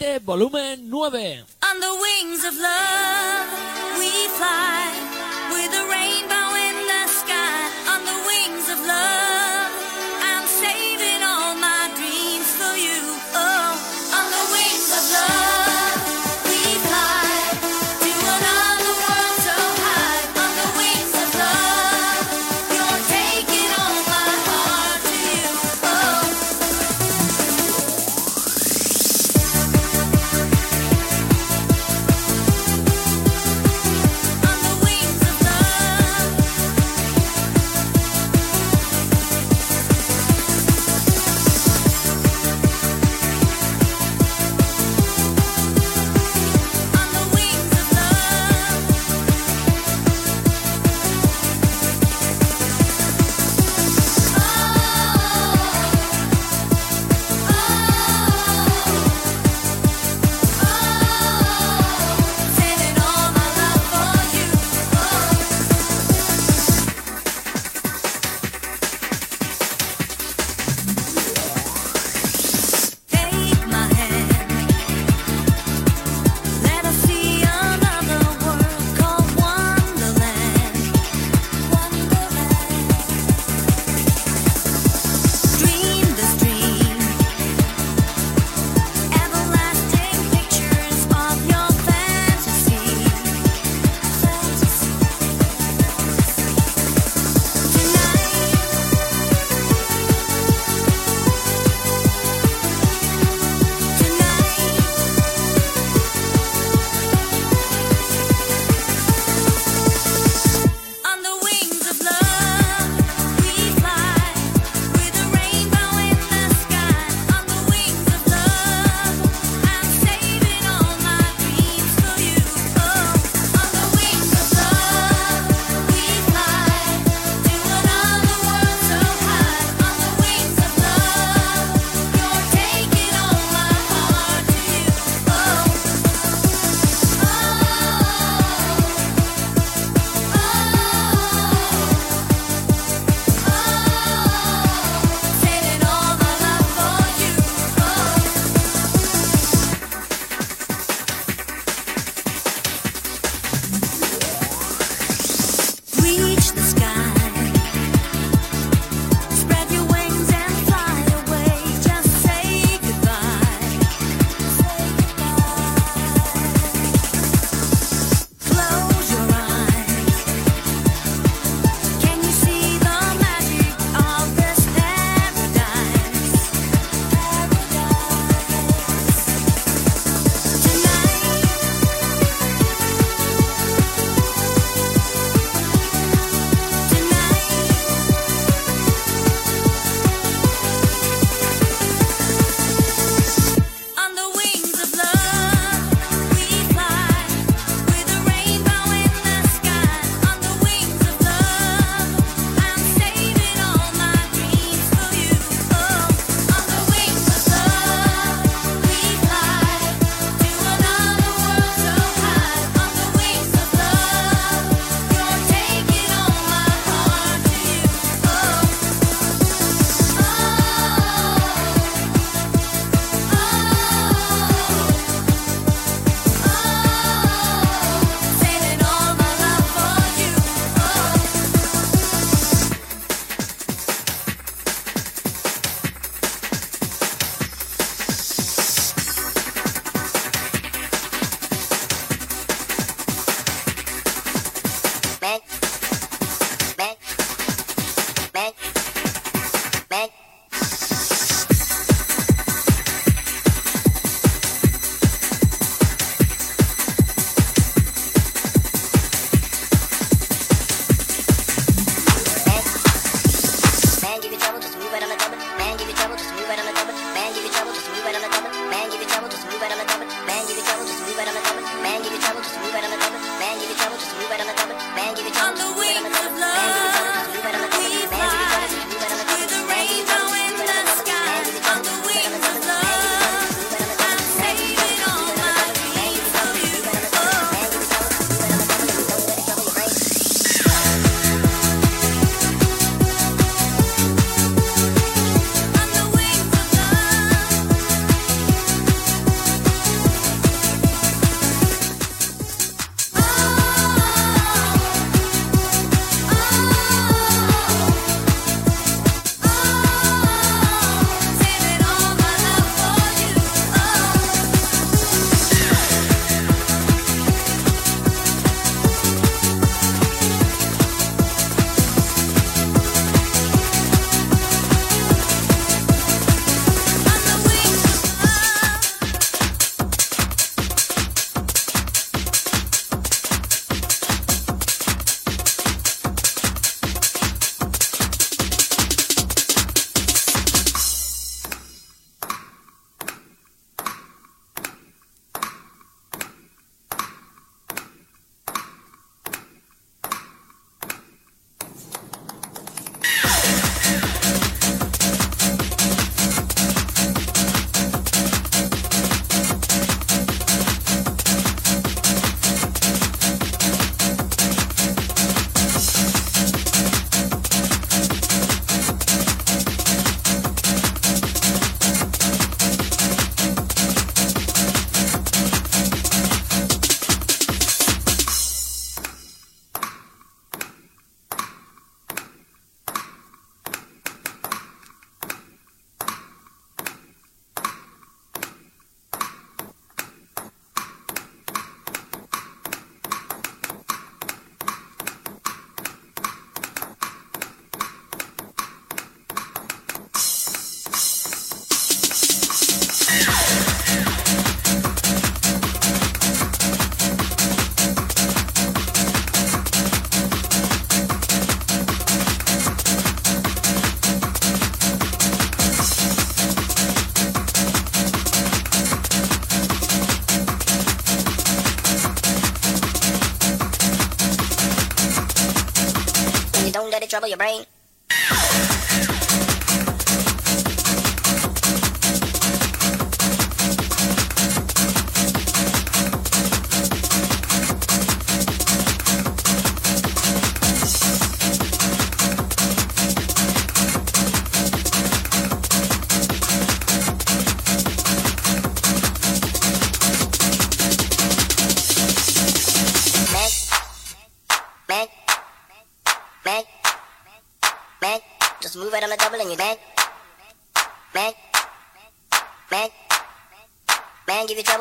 Volumen 9. On the wings of love, we fly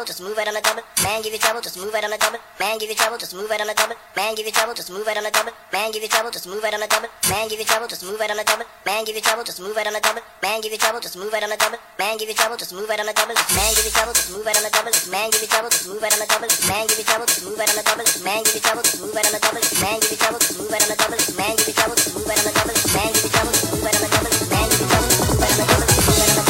just move it on the double. Man, give you trouble, just move it on the double. Man, give you trouble, just move it on the double. Man, give you trouble, just move it on the double. Man, give you trouble, just move it on the double. Man, give you trouble, just move it on the double. Man, give you trouble, just move it on the double. Man, give you trouble, just move it on the double. Man, give you trouble, just move it on the double. Man, give you trouble, just move it on the double. Man, give you trouble, just move it on the double. Man, give you trouble, just move it on the double. Man, give you trouble, just move it on the double. Man, give you trouble, just move it on the double. Man, give you trouble, just move it on the double. Man, give you trouble, just move it on the double. Man, give you trouble, just move it on the double.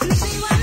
Cause they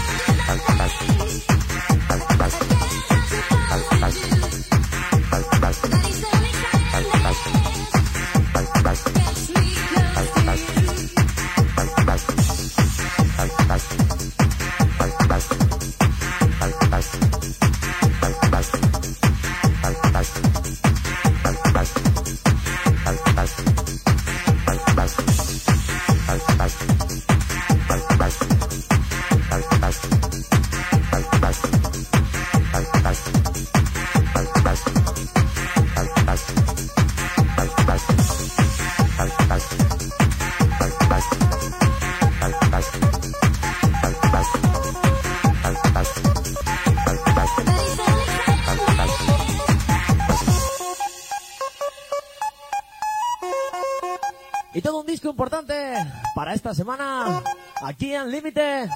esta semana aquí en Límite.